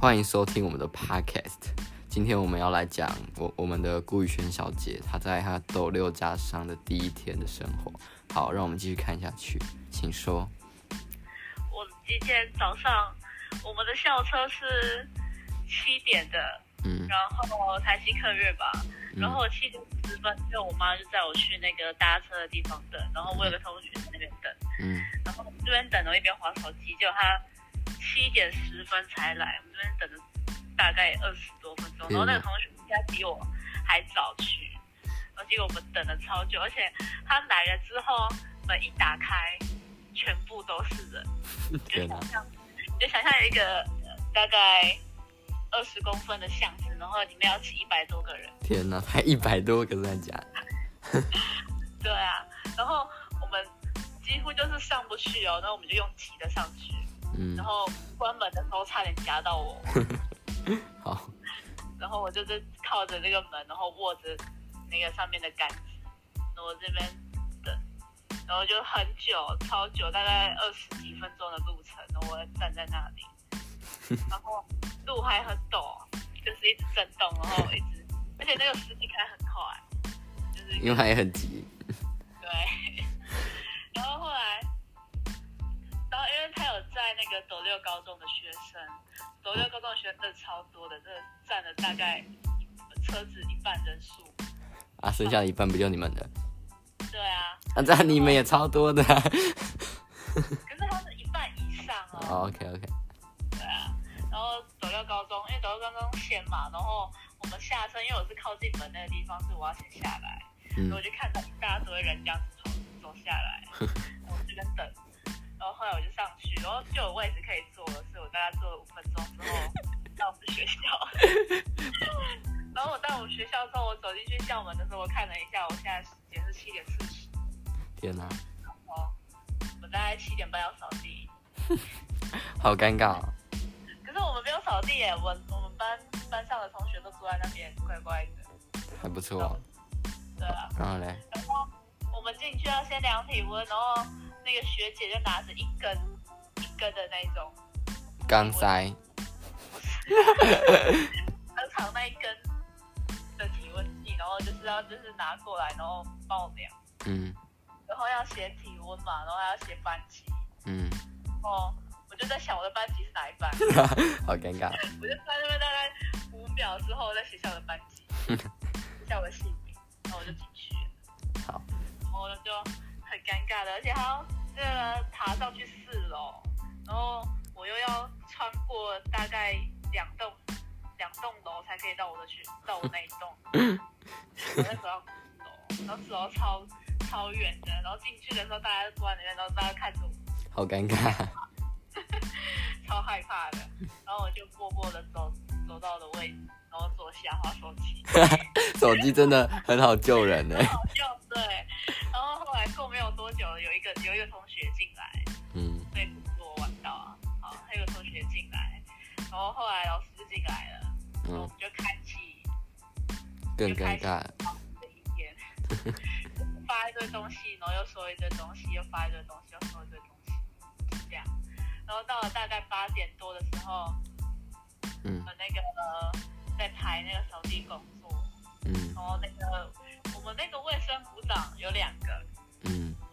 欢迎收听我们的 Podcast。今天我们要来讲我我们的顾宇轩小姐她在她斗六家商的第一天的生活。好，让我们继续看下去，请说。我今天早上我们的校车是七点的，嗯，然后台西客运吧，嗯、然后我七点十分，因为我妈就载我去那个搭车的地方等，然后我有个同学在那边等，嗯，然后这边等，我一边滑手机，结果他七点十分才来，我们这边等了大概二十多分钟，然后那个同学应该比我还早去，然后结果我们等了超久，而且他来了之后门一打开，全部都是人，就想象，就想象一个大概。二十公分的巷子，然后里面要挤一百多个人。天哪，才一百多个在家。对啊，然后我们几乎就是上不去哦，那我们就用挤的上去。嗯。然后关门的时候差点夹到我。好。然后我就是靠着那个门，然后握着那个上面的杆子，然后我这边等，然后就很久，超久，大概二十几分钟的路程，然后我站在那里，然后。路还很陡，就是一直震动，然后一直，而且那个司机开很快，就是因为他也很急。那个斗六高中的学生，斗六高中的学生超多的，这占了大概车子一半人数。啊，剩下的一半不就你们的？对啊。啊，这样你们也超多的。可是他是一半以上哦。，OK OK 对啊。然后斗六高中，因为斗六高中先嘛，然后我们下车，因为我是靠近门那个地方，是我要先下来，嗯、然后我就看到大家都会人这样子走走下来，然后我这边等，然后后来我就上去，然后就有位置可以坐了，所以我大概坐了五分钟之后 到我们学校，然后我到我们学校之后，我走进去校门的时候，我看了一下，我现在时间是七点四十，天哪，然后我大概七点半要扫地，好尴尬、可是。我们没有扫地耶，我我们班班上的同学都坐在那边乖乖的，还不错、哦。对啊。然后嘞？然后我们进去要先量体温，然后那个学姐就拿着一根一根的那种钢塞，很长那一根的体温计，然后就是要就是拿过来，然后帮我量。嗯。然后要写体温嘛，然后还要写班级。嗯。哦。我就在想我的班级是哪一班，好尴尬。我就在那边大概五秒之后，在学校的班级，写下我的姓名，然后我就进去了。好，然后就很尴尬的，而且还要这个爬上去四楼，然后我又要穿过大概两栋两栋楼才可以到我的去，到我那一栋。我 那时候要走，然后四楼超超远的，然后进去的时候大家都坐在里面，然后大家看着我，好尴尬。超害怕的，然后我就默默的走走到了位置，然后坐下滑手机。手机真的很好救人呢。多久，有一个有一个同学进来，嗯，被我玩到啊。好，还有同学进来，然后后来老师就进来了，嗯，然后我们就开启，更尴尬的一天，发一堆东西，然后又说一堆东西，又发一堆东西，又说一堆东西。这样然后到了大概八点多的时候，嗯，那个呃，在排那个扫地工作，嗯，然后那个我们那个卫生股长有两个，嗯，部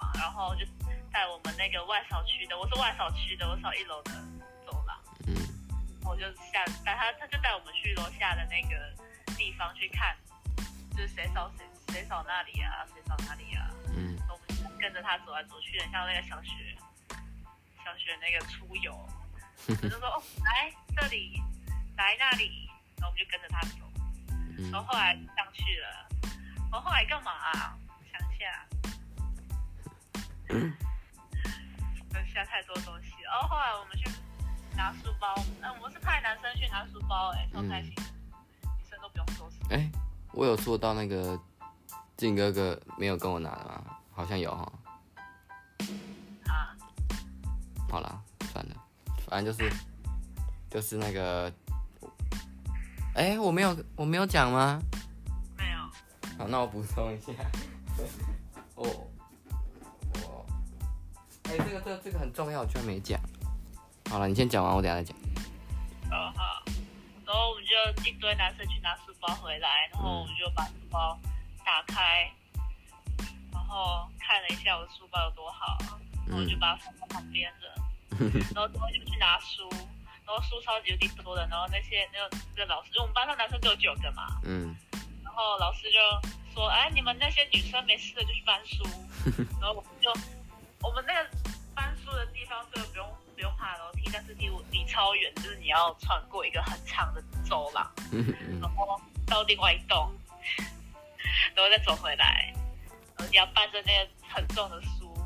嘛，然后就带我们那个外扫区的，我是外扫区的，我扫一楼的走廊，嗯，我就下带他，他就带我们去楼下的那个地方去看，就是谁扫谁谁扫那里啊，谁扫那里啊，嗯，我们就跟着他走来走去，的像那个小学。小学那个出游，我就说哦，来这里，来那里，然后我们就跟着他走，然后后来上去了，然后后来干嘛啊？想一下，留下太多东西。然后后来我们去拿书包，嗯，我们是派男生去拿书包，哎，超开心，女生都不用收拾。哎，我有做到那个静哥哥没有跟我拿的吗？好像有哈。好啦，算了，反正就是就是那个，哎、欸，我没有我没有讲吗？没有。好，那我补充一下。这个这个这个很重要，我居然没讲。好了，你先讲完，我等下再讲。哦，一堆男生去拿书包回来，然后我们就把书包打开，然后看了一下我的书包有多好，然后我就把它放在旁边了，然后之后就去拿书，然后书超级有点多的，然后那些那个那个老师，就我们班上男生只有九个嘛，嗯，然后老师就说，哎，你们那些女生没事的就去搬书，然后我们就超远，就是你要穿过一个很长的走廊，然后到另外一栋，然后再走回来，然后你要搬着那个很重的书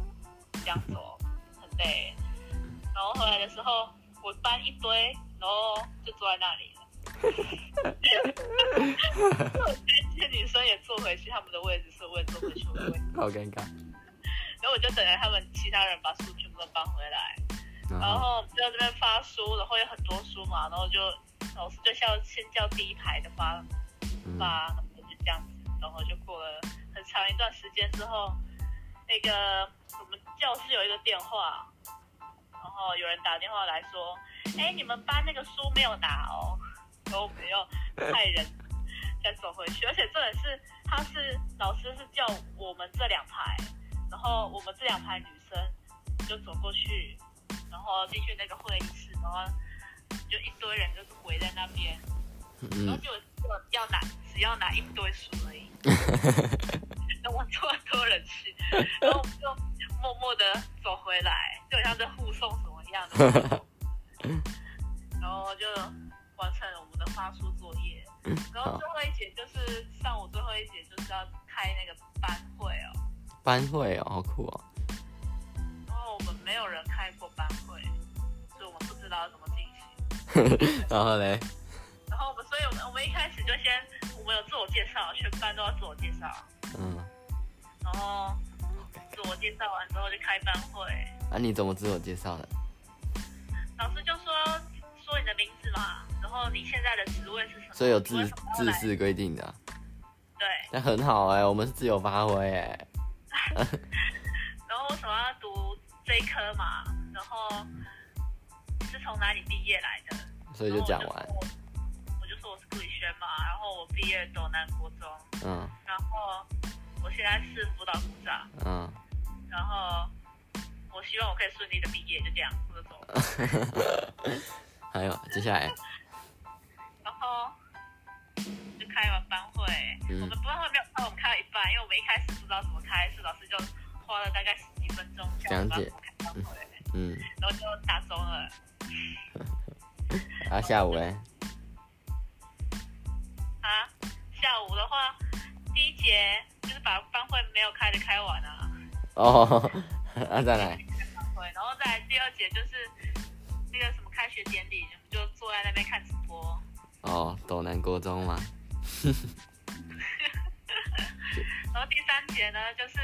这样走，很累。然后回来的时候，我搬一堆，然后就坐在那里了。这些女生也坐回去他们的位置，所以我也坐回去我的位置。好尴尬。然后我就等着他们其他人把书全部都搬回来。然后就在这边发书，然后有很多书嘛，然后就老师就叫先叫第一排的发发，然后就这样子，然后就过了很长一段时间之后，那个我们教室有一个电话，然后有人打电话来说，哎，你们班那个书没有拿哦，然后我们又派人再走回去，而且重点是他是老师是叫我们这两排，然后我们这两排女生就走过去。然后进去那个会议室，然后就一堆人就是围在那边，嗯、然后就要拿，只要拿一堆书而已。那我这么多人去，然后我们就默默的走回来，就好像在护送什么一样的。然后就完成了我们的发书作业。然后最后一节就是上午最后一节就是要开那个班会哦。班会哦，好酷哦。然后嘞？然后我们，所以我们我们一开始就先，我们有自我介绍，全班都要自我介绍。嗯。然后自我介绍完之后就开班会。啊？你怎么自我介绍的？老师就说说你的名字嘛，然后你现在的职位是什么？所以有自自式规定的。对。那很好哎、欸，我们是自由发挥哎、欸。然后为什么要读？这一科嘛，然后是从哪里毕业来的？所以就讲完。我就，说我是顾宇轩嘛，然后我毕业斗南国中，嗯，然后我现在是辅导股长，嗯，然后我希望我可以顺利的毕业，就这样，我就走了。还有接下来，然后就开完班会，嗯、我们班会没有开，我们开了一半，因为我们一开始不知道怎么开，是老师就花了大概十几。分钟讲解，嗯，然后就打钟了。啊，下午嘞？啊，下午的话，第一节就是把班会没有开的开完啊。哦，啊再来。然后再来第二节就是那个什么开学典礼，就坐在那边看直播。哦，斗南国中嘛。然后第三节呢，就是。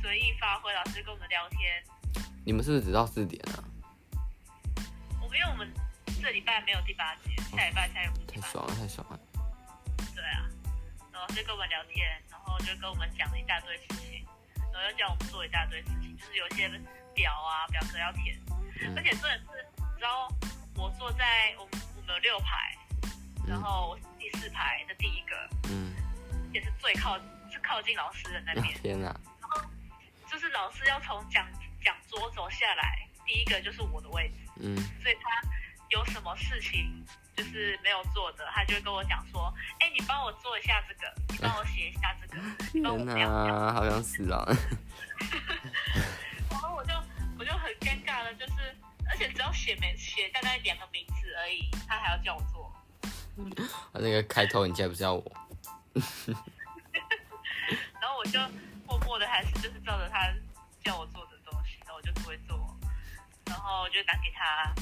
随意发挥，老师跟我们聊天。你们是不是只到四点啊？因为我们这礼拜没有第八节，下礼拜才有第八节。太爽了，太爽了。对啊，然后就跟我们聊天，然后就跟我们讲了一大堆事情，然后又叫我们做一大堆事情，就是有些表啊、表格要填，嗯、而且真的是，你知道我坐在我们我们有六排，然后我是第四排的第一个，嗯，也是最靠是靠近老师的那边。天哪！就是老师要从讲讲桌走下来，第一个就是我的位置，嗯，所以他有什么事情就是没有做的，他就会跟我讲说，哎、欸，你帮我做一下这个，你帮我写一下这个，天哪，好像是啊。然后我就我就很尴尬的，就是而且只要写没写大概两个名字而已，他还要叫我做。他，那个开头你竟然不是要我？然后我就。默默的还是就是照着他叫我做的东西，然后我就不会做，然后就打给他，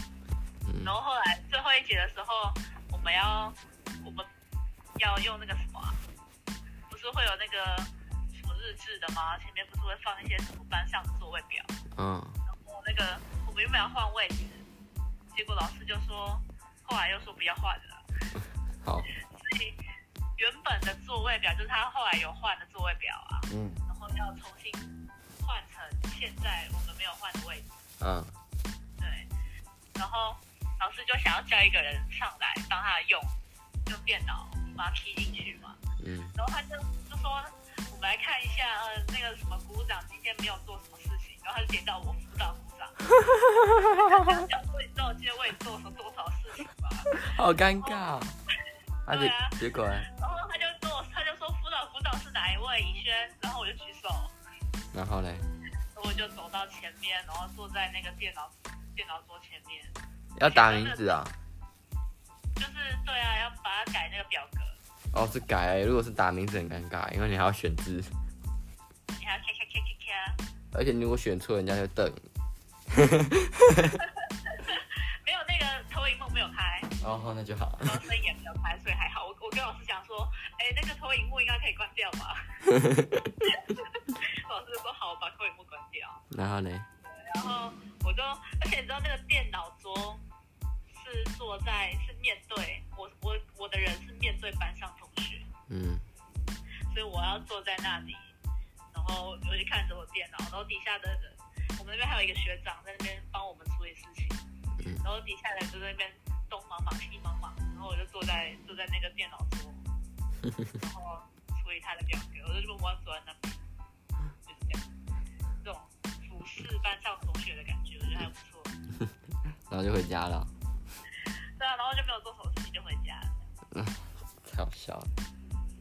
然后后来最后一节的时候，我们要我们要用那个什么、啊，不是会有那个什么日志的吗？前面不是会放一些什么班上的座位表？嗯，然后那个我们原本要换位置，结果老师就说，后来又说不要换了。好，所以原本的座位表就是他后来有换的座位表啊。嗯。然后要重新换成现在我们没有换的位置。嗯，对。然后老师就想要叫一个人上来帮他用，用电脑把它 key 进去嘛。嗯。然后他就就说，我们来看一下，呃，那个什么鼓掌今天没有做什么事情，然后他就点到我辅导股长。哈哈哈哈哈。你知道我今天为你做了多少事情吗？好尴尬。对啊。结果。然后他就跟我，他就说辅导股长是哪一位？以轩。然后我就举手。然后嘞？我就走到前面，然后坐在那个电脑电脑桌前面。要打名字啊？就是对啊，要把它改那个表格。哦，是改。如果是打名字很尴尬，因为你还要选字。你还要咔咔咔咔咔。而且你如果选错，人家就瞪。没有那个投影幕没有开。哦，那就好。然后声音也没有开，所以还好。我我跟老师讲说，哎，那个投影幕应该可以关掉吧？老师说好，我把投影幕关掉。然后呢？然后我就，而且你知道那个电脑桌是坐在是面对我我我的人是面对班上同学，嗯，所以我要坐在那里，然后我就看着我电脑，然后底下的人，我们那边还有一个学长在那边帮我们处理事情，嗯，然后底下人就在那边东忙忙西忙忙，然后我就坐在坐在那个电脑桌，然后家了。对啊，然后就没有做什么事情就回家了。嗯，太好笑了。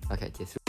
OK，结束。